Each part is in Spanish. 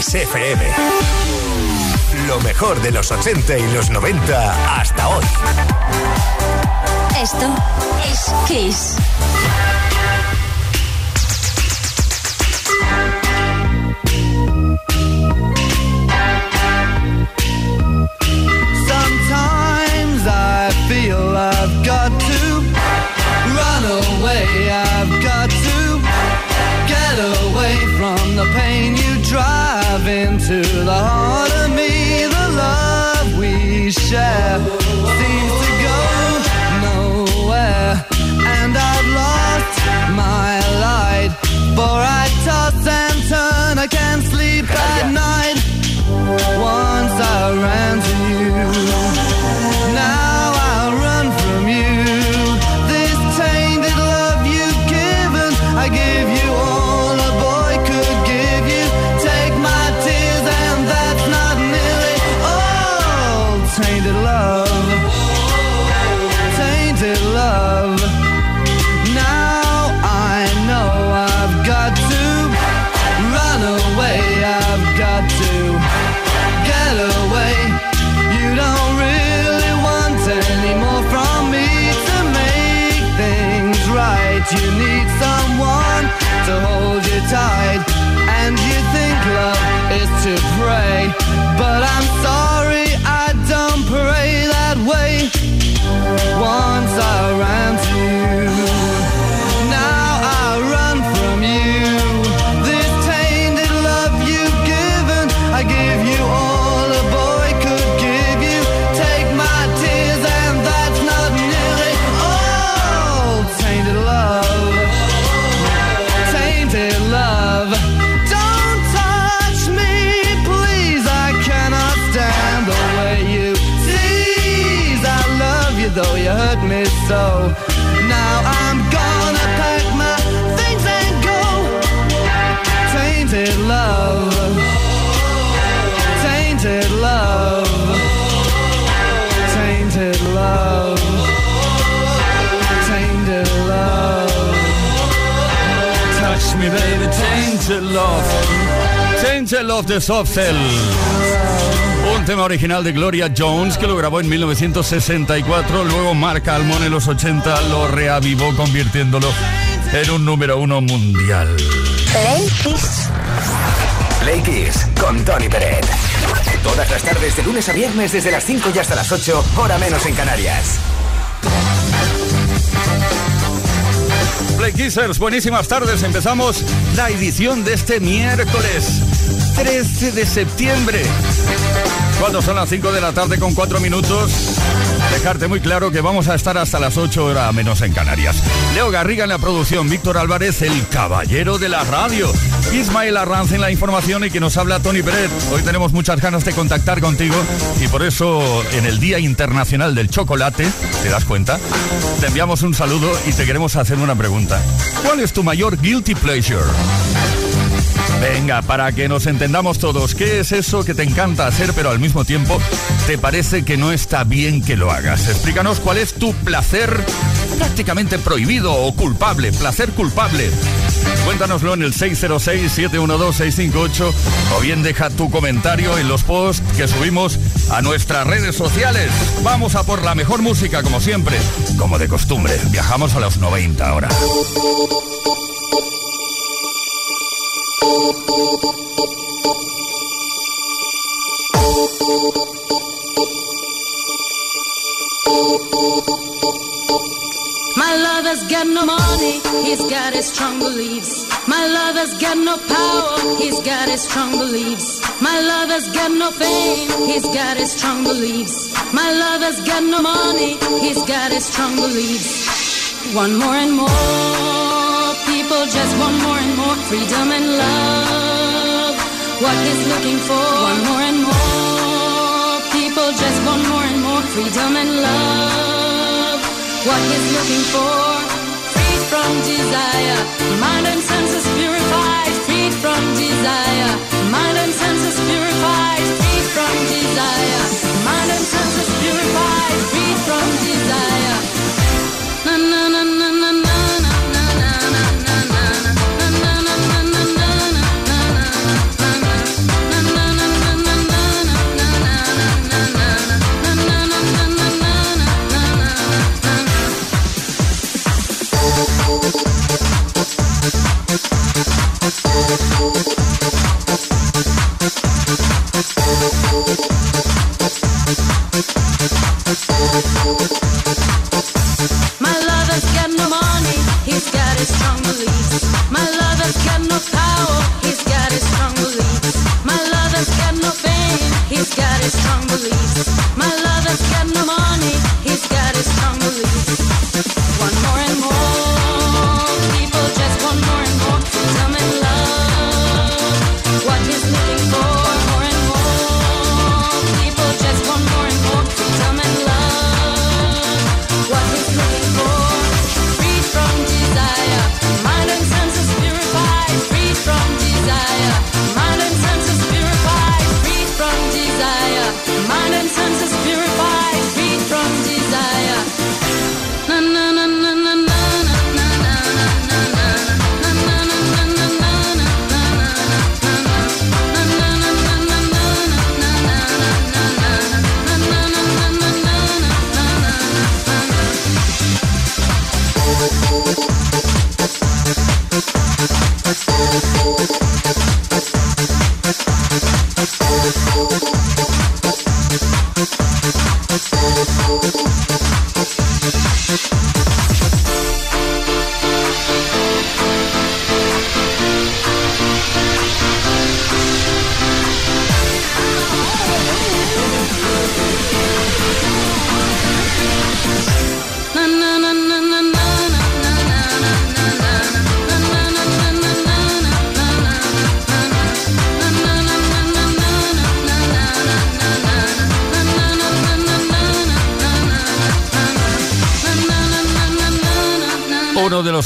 Kiss FM. Lo mejor de los 80 y los 90 hasta hoy. Esto es Kiss. Sometimes I feel I've got to run away. I've got to get away from the pain you drive into the heart of me. The love we share seems to go nowhere, and I've lost my light. For I toss and turn, I can't sleep at night. Once I ran to you, Tainted Love. Tainted Love de Soft Cell. Un tema original de Gloria Jones que lo grabó en 1964. Luego Mark Almond en los 80 lo reavivó convirtiéndolo en un número uno mundial. Play Kiss. Play Kiss con Tony Peret. Todas las tardes de lunes a viernes desde las 5 y hasta las 8, hora menos en Canarias. Play Kissers, buenísimas tardes. Empezamos la edición de este miércoles 13 de septiembre. Cuando son las 5 de la tarde con 4 minutos, dejarte muy claro que vamos a estar hasta las 8 horas menos en Canarias. Leo Garriga en la producción, Víctor Álvarez, el caballero de la radio. Ismael Arranz en la información y que nos habla Tony Peret. Hoy tenemos muchas ganas de contactar contigo y por eso en el Día Internacional del Chocolate, ¿te das cuenta? Te enviamos un saludo y te queremos hacer una pregunta. ¿Cuál es tu mayor guilty pleasure? Venga, para que nos entendamos todos, ¿qué es eso que te encanta hacer pero al mismo tiempo te parece que no está bien que lo hagas? Explícanos cuál es tu placer prácticamente prohibido o culpable, placer culpable. Cuéntanoslo en el 606-712-658 o bien deja tu comentario en los posts que subimos a nuestras redes sociales. Vamos a por la mejor música como siempre, como de costumbre. Viajamos a los 90 ahora. My lover's got no money, he's got his strong beliefs. My lover's got no power, he's got his strong beliefs. My lover's got no fame, he's got his strong beliefs. My lover's got no money, he's got his strong beliefs. One more and more people just want more and more freedom and love. What he's looking for, one more and more. People just want more and more freedom and love. What he's looking for, freed from desire, mind and senses purified, freed from desire, mind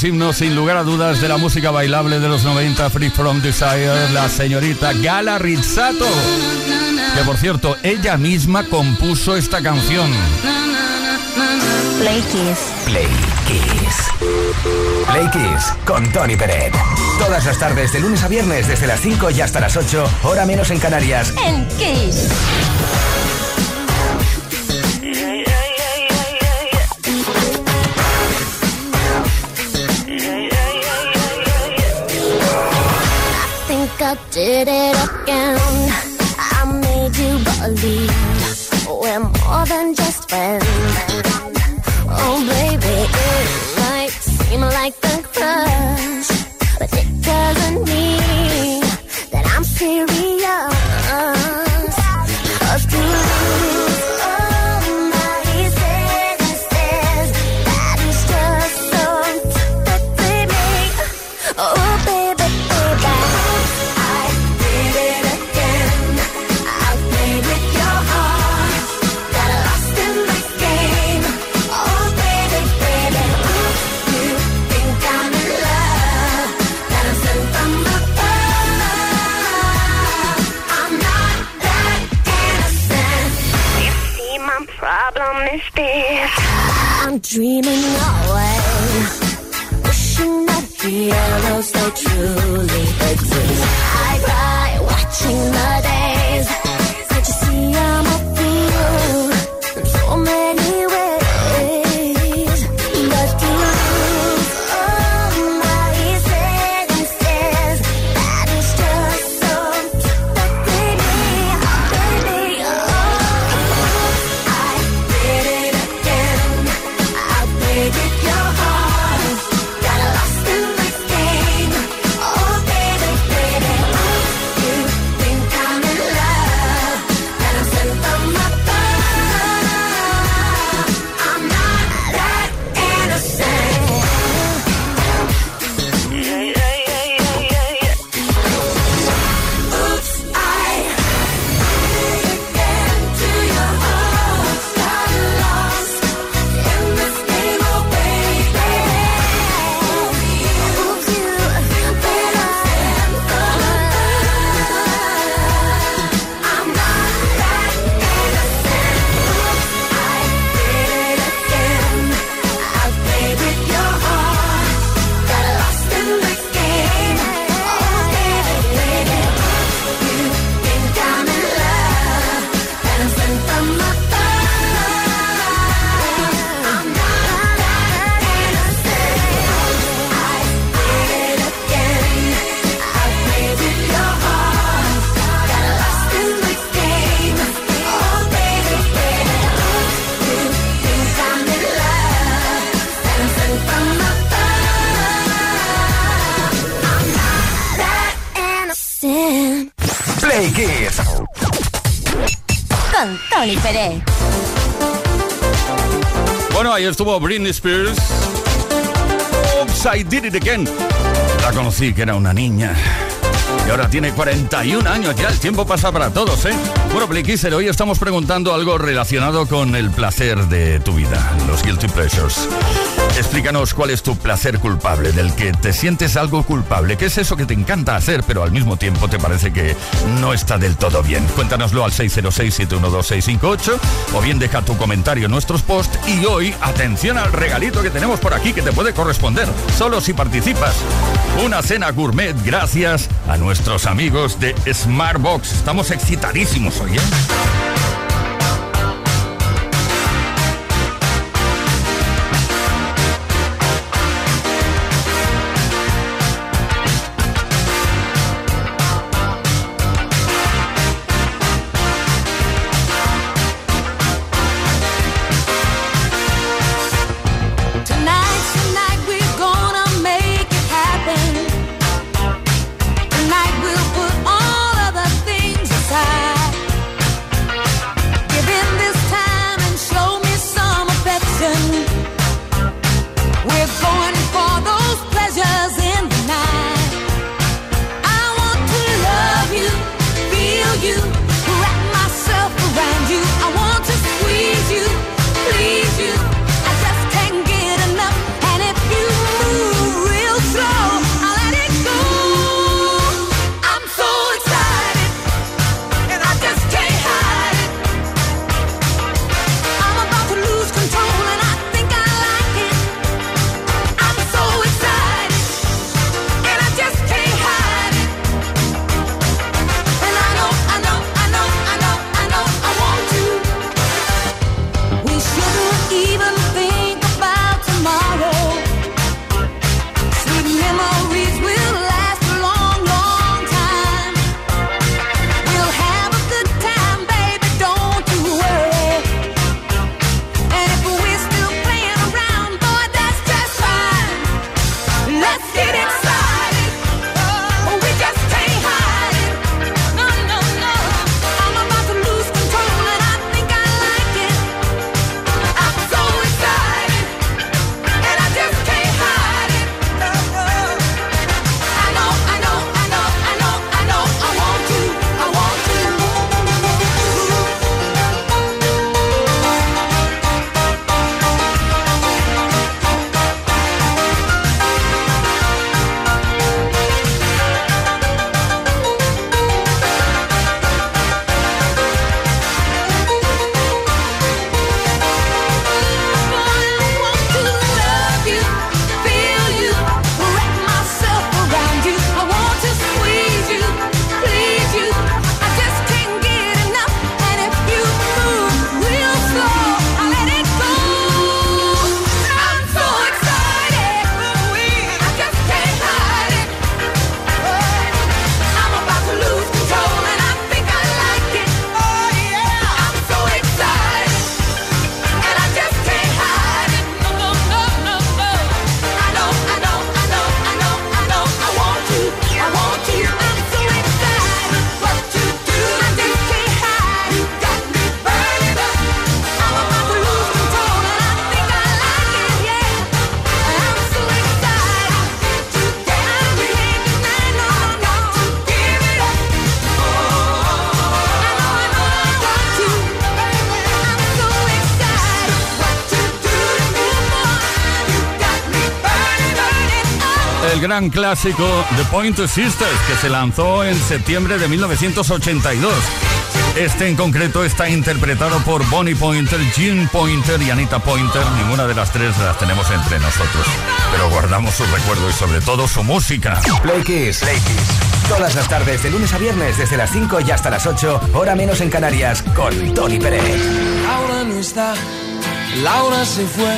himnos sin lugar a dudas de la música bailable de los 90, Free From Desire, la señorita Gala Rizzato. Que por cierto, ella misma compuso esta canción. Play Kiss. Play Kiss. Play Kiss con Tony Peret. Todas las tardes, de lunes a viernes, desde las 5 y hasta las 8, hora menos en Canarias. En Kiss. Did it again. I made you believe estuvo Britney Spears. Oops, I did it again. La conocí que era una niña. Y ahora tiene 41 años ya, el tiempo pasa para todos, ¿eh? Bueno, Playkisser, hoy estamos preguntando algo relacionado con el placer de tu vida, los guilty pleasures. Explícanos cuál es tu placer culpable, del que te sientes algo culpable. ¿Qué es eso que te encanta hacer, pero al mismo tiempo te parece que no está del todo bien? Cuéntanoslo al 606-712-658 o bien deja tu comentario en nuestros posts. Y hoy, atención al regalito que tenemos por aquí que te puede corresponder, solo si participas. Una cena gourmet gracias a nuestros amigos de Smartbox. Estamos excitadísimos hoy, ¿eh? Gran clásico The Pointer Sisters, que se lanzó en septiembre de 1982. Este en concreto está interpretado por Bonnie Pointer, Jean Pointer y Anita Pointer. Ninguna de las tres las tenemos entre nosotros. Pero guardamos su recuerdo y sobre todo su música. Play Kiss. Play Kiss. Todas las tardes, de lunes a viernes, desde las 5 y hasta las 8, hora menos en Canarias, con Tony Pérez. Laura no está, Laura se fue,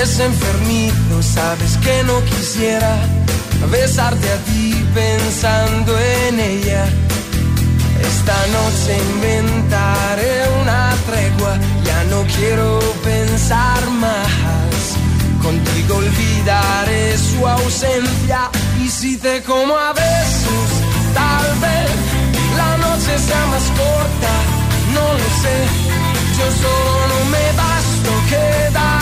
Es enfermizo, sabes que no quisiera besarte a ti pensando en ella. Esta noche inventaré una tregua, ya no quiero pensar más. Contigo olvidaré su ausencia y si te como a besos, tal vez la noche sea más corta, no lo sé. Yo solo no me basto, quédate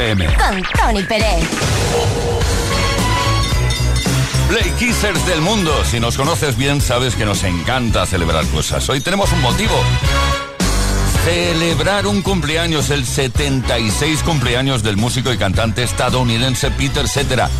FM. Con Tony Pérez. Play Kissers del mundo. Si nos conoces bien, sabes que nos encanta celebrar cosas. Hoy tenemos un motivo. Celebrar un cumpleaños, el 76 cumpleaños del músico y cantante estadounidense Peter Cetera,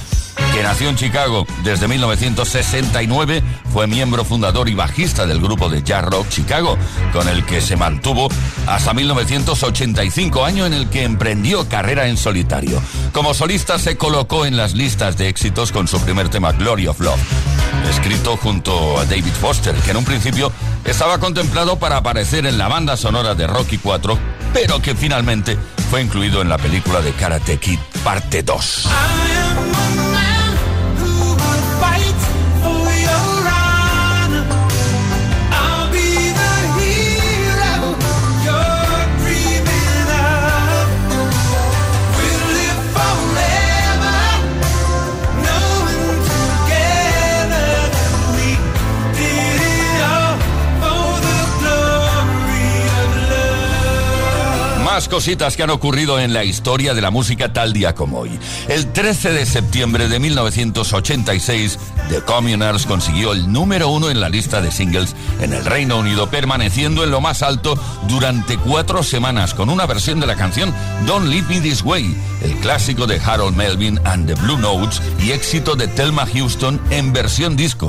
que nació en Chicago desde 1969, fue miembro fundador y bajista del grupo de jazz rock Chicago, con el que se mantuvo hasta 1985, año en el que emprendió carrera en solitario. Como solista se colocó en las listas de éxitos con su primer tema Glory of Love, escrito junto a David Foster, que en un principio estaba contemplado para aparecer en la banda sonora de Rocky 4, pero que finalmente fue incluido en la película de Karate Kid parte 2. Cositas que han ocurrido en la historia de la música tal día como hoy. El 13 de septiembre de 1986, The Communards consiguió el número uno en la lista de singles en el Reino Unido, permaneciendo en lo más alto durante cuatro semanas con una versión de la canción Don't Leave Me This Way, el clásico de Harold Melvin and the Blue Notes y éxito de Thelma Houston en versión disco.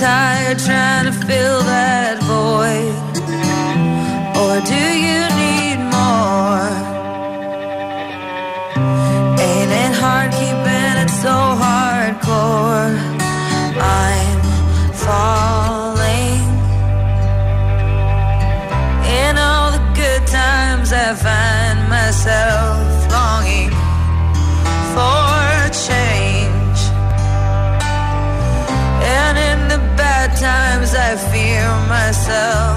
tired trying to fill that void. myself.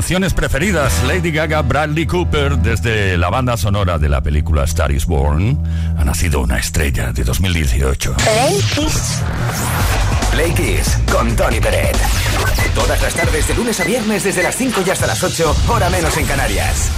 Canciones preferidas, Lady Gaga, Bradley Cooper, desde la banda sonora de la película Star is Born, ha nacido una estrella de 2018. Play Kiss. Play Kiss con Tony Peret. Todas las tardes de lunes a viernes desde las 5 y hasta las 8, hora menos en Canarias.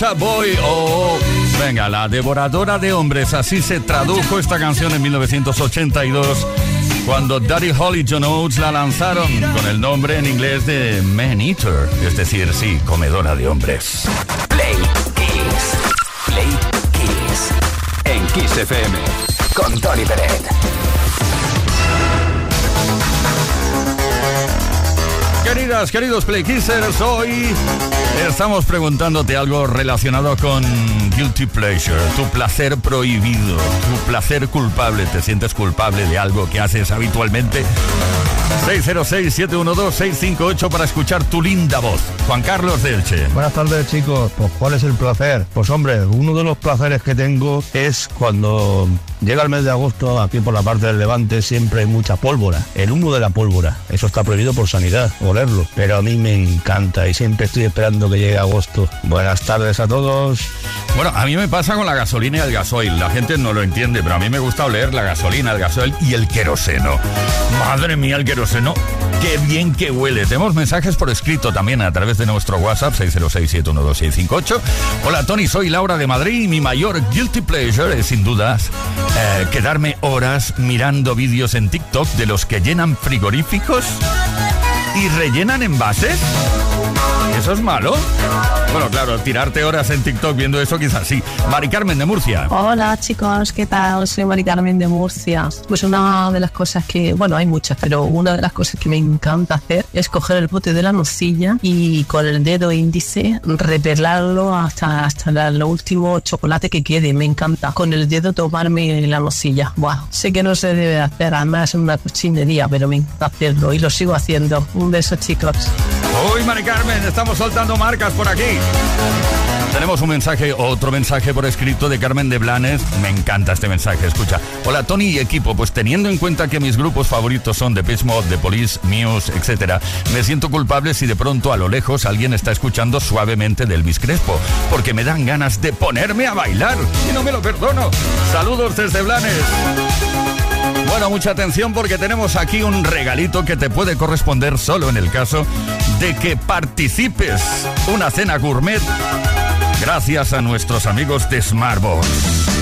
Chacha Boy. Oh, venga, la devoradora de hombres. Así se tradujo esta canción en 1982 cuando Daddy Holly John Oates la lanzaron con el nombre en inglés de Man Eater, es decir, sí, comedora de hombres. Play Kiss. Play Kiss. En Kiss FM. Con Tony Peret. Queridas, queridos Play Kissers, hoy estamos preguntándote algo relacionado con guilty pleasure, tu placer prohibido, tu placer culpable. ¿Te sientes culpable de algo que haces habitualmente? 606-712-658 para escuchar tu linda voz. Juan Carlos Delche. Buenas tardes chicos, pues ¿cuál es el placer? Pues hombre, uno de los placeres que tengo es cuando llega el mes de agosto, aquí por la parte del levante siempre hay mucha pólvora, el humo de la pólvora, eso está prohibido por sanidad, olerlo, pero a mí me encanta y siempre estoy esperando que llegue agosto. Buenas tardes a todos. Bueno, a mí me pasa con la gasolina y el gasoil. La gente no lo entiende, pero a mí me gusta oler la gasolina, el gasoil y el queroseno. Madre mía, el queroseno. Qué bien que huele. Tenemos mensajes por escrito también a través de nuestro WhatsApp 606-712-658. Hola Tony, soy Laura de Madrid y mi mayor guilty pleasure es sin dudas eh, quedarme horas mirando vídeos en TikTok de los que llenan frigoríficos y rellenan envases. ¿Eso es malo? Bueno, claro, tirarte horas en TikTok viendo eso quizás sí. Mari Carmen de Murcia. Hola chicos, ¿qué tal? Soy Mari Carmen de Murcia. Pues una de las cosas que, bueno, hay muchas, pero una de las cosas que me encanta hacer es coger el bote de la nocilla y con el dedo índice repelarlo hasta, hasta lo último chocolate que quede. Me encanta. Con el dedo tomarme la nocilla. Buah, sé que no se debe hacer, además es una cochinería, pero me encanta hacerlo y lo sigo haciendo. Un beso chicos. Uy, Mari Carmen, estamos soltando marcas por aquí. Tenemos un mensaje, otro mensaje por escrito de Carmen de Blanes. Me encanta este mensaje, escucha. Hola Tony y equipo, pues teniendo en cuenta que mis grupos favoritos son The Pitch Mode, The Police, Muse, etc., me siento culpable si de pronto a lo lejos alguien está escuchando suavemente del Crespo, porque me dan ganas de ponerme a bailar y no me lo perdono. Saludos desde Blanes. Bueno, mucha atención porque tenemos aquí un regalito que te puede corresponder solo en el caso de que participes. Una cena gourmet gracias a nuestros amigos de Smartbox.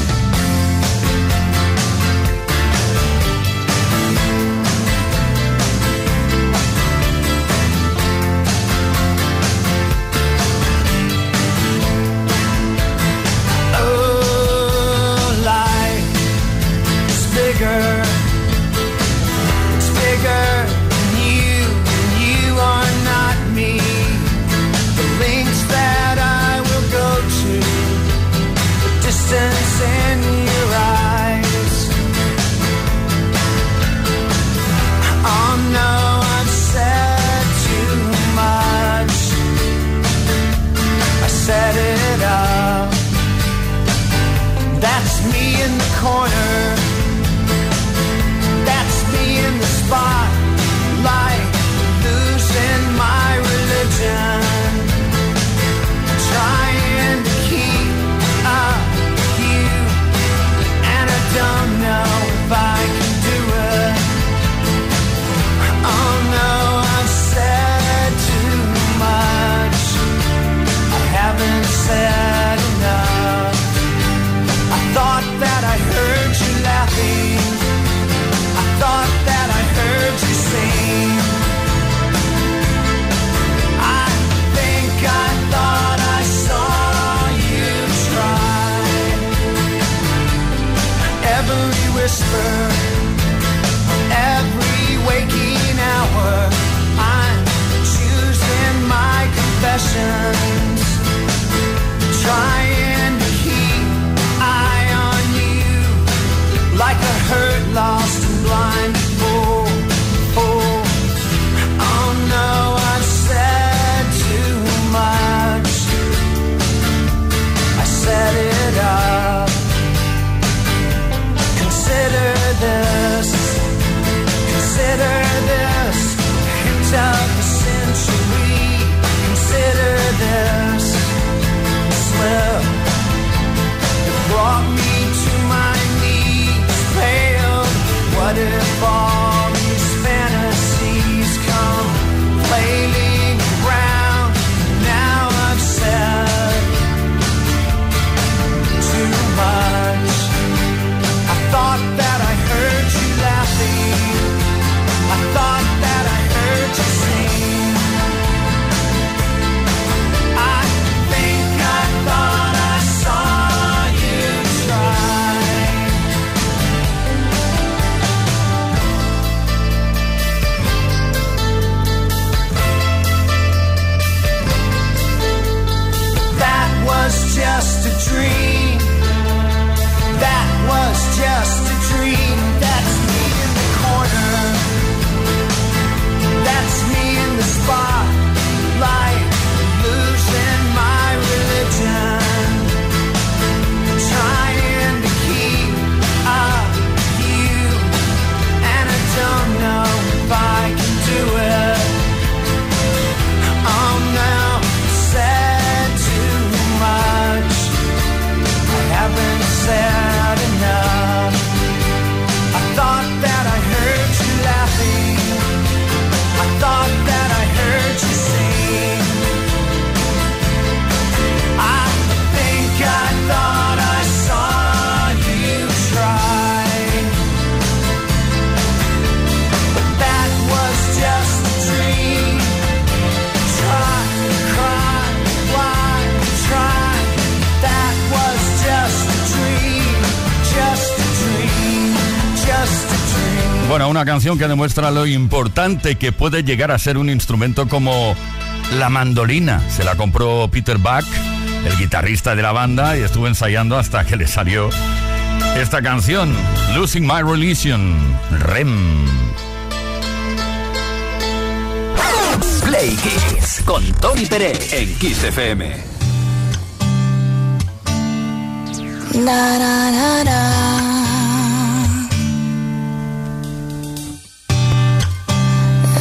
Canción que demuestra lo importante que puede llegar a ser un instrumento como la mandolina. Se la compró Peter Buck, el guitarrista de la banda, y estuvo ensayando hasta que le salió esta canción, Losing My Religion, REM. Play Kiss con Tony Pérez en Kiss FM. Da, da, da,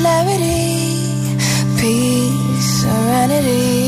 clarity, peace, serenity.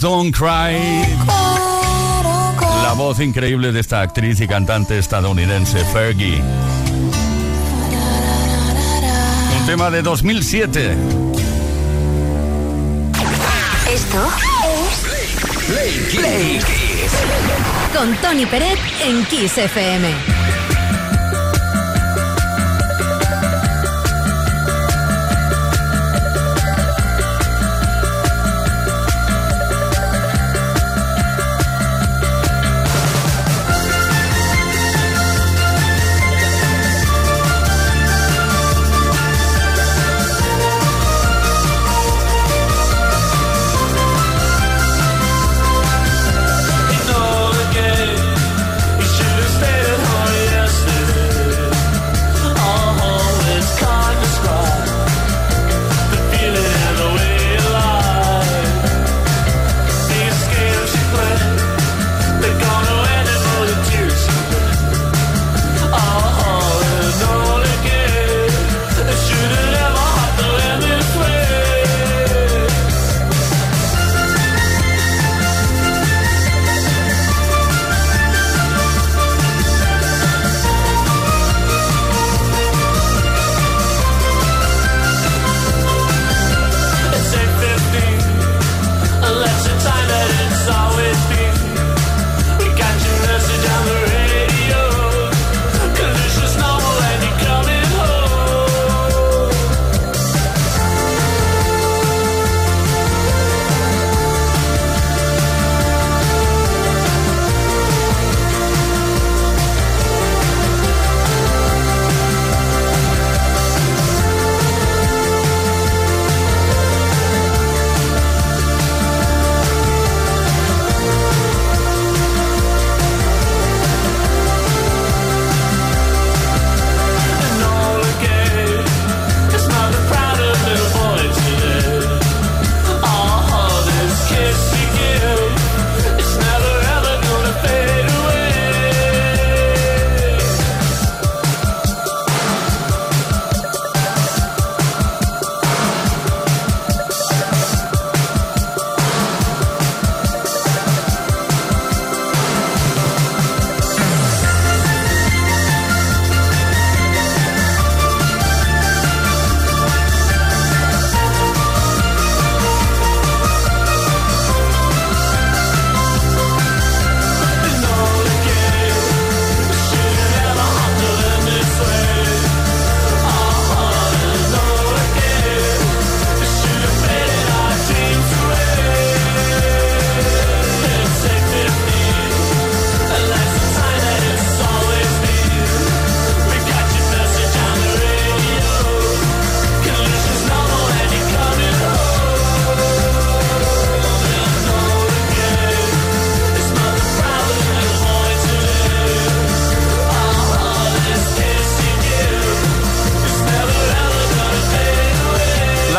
Don't Cry. La voz increíble de esta actriz y cantante estadounidense, Fergie. Un tema de 2007. Esto es Con Tony Peret en Kiss FM.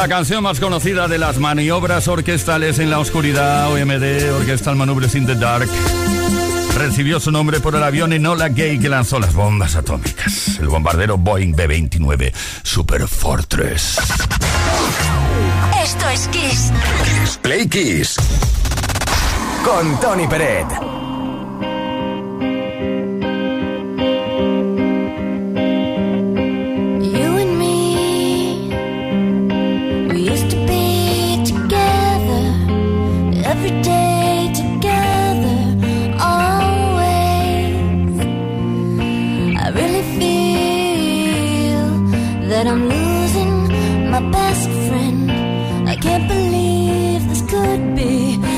la canción más conocida de las maniobras orquestales en la oscuridad, OMD, Orquestal Manubres in the Dark, recibió su nombre por el avión Enola Gay que lanzó las bombas atómicas, el bombardero Boeing B-29 Super Fortress. Esto es Kiss. Play Kiss. Con Tony Peret. really feel that I'm losing my best friend. I can't believe this could be.